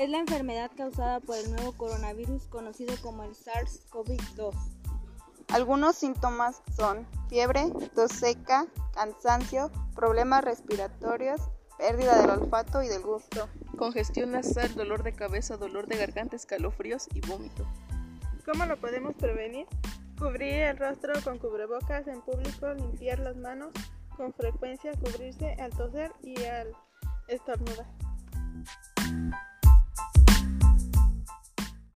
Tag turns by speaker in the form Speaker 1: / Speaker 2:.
Speaker 1: Es la enfermedad causada por el nuevo coronavirus conocido como el SARS-CoV-2.
Speaker 2: Algunos síntomas son fiebre, tos seca, cansancio, problemas respiratorios, pérdida del olfato y del gusto,
Speaker 3: congestión nasal, dolor de cabeza, dolor de garganta, escalofríos y vómito.
Speaker 4: ¿Cómo lo podemos prevenir? Cubrir el rostro con cubrebocas en público, limpiar las manos con frecuencia, cubrirse al toser y al estornudar.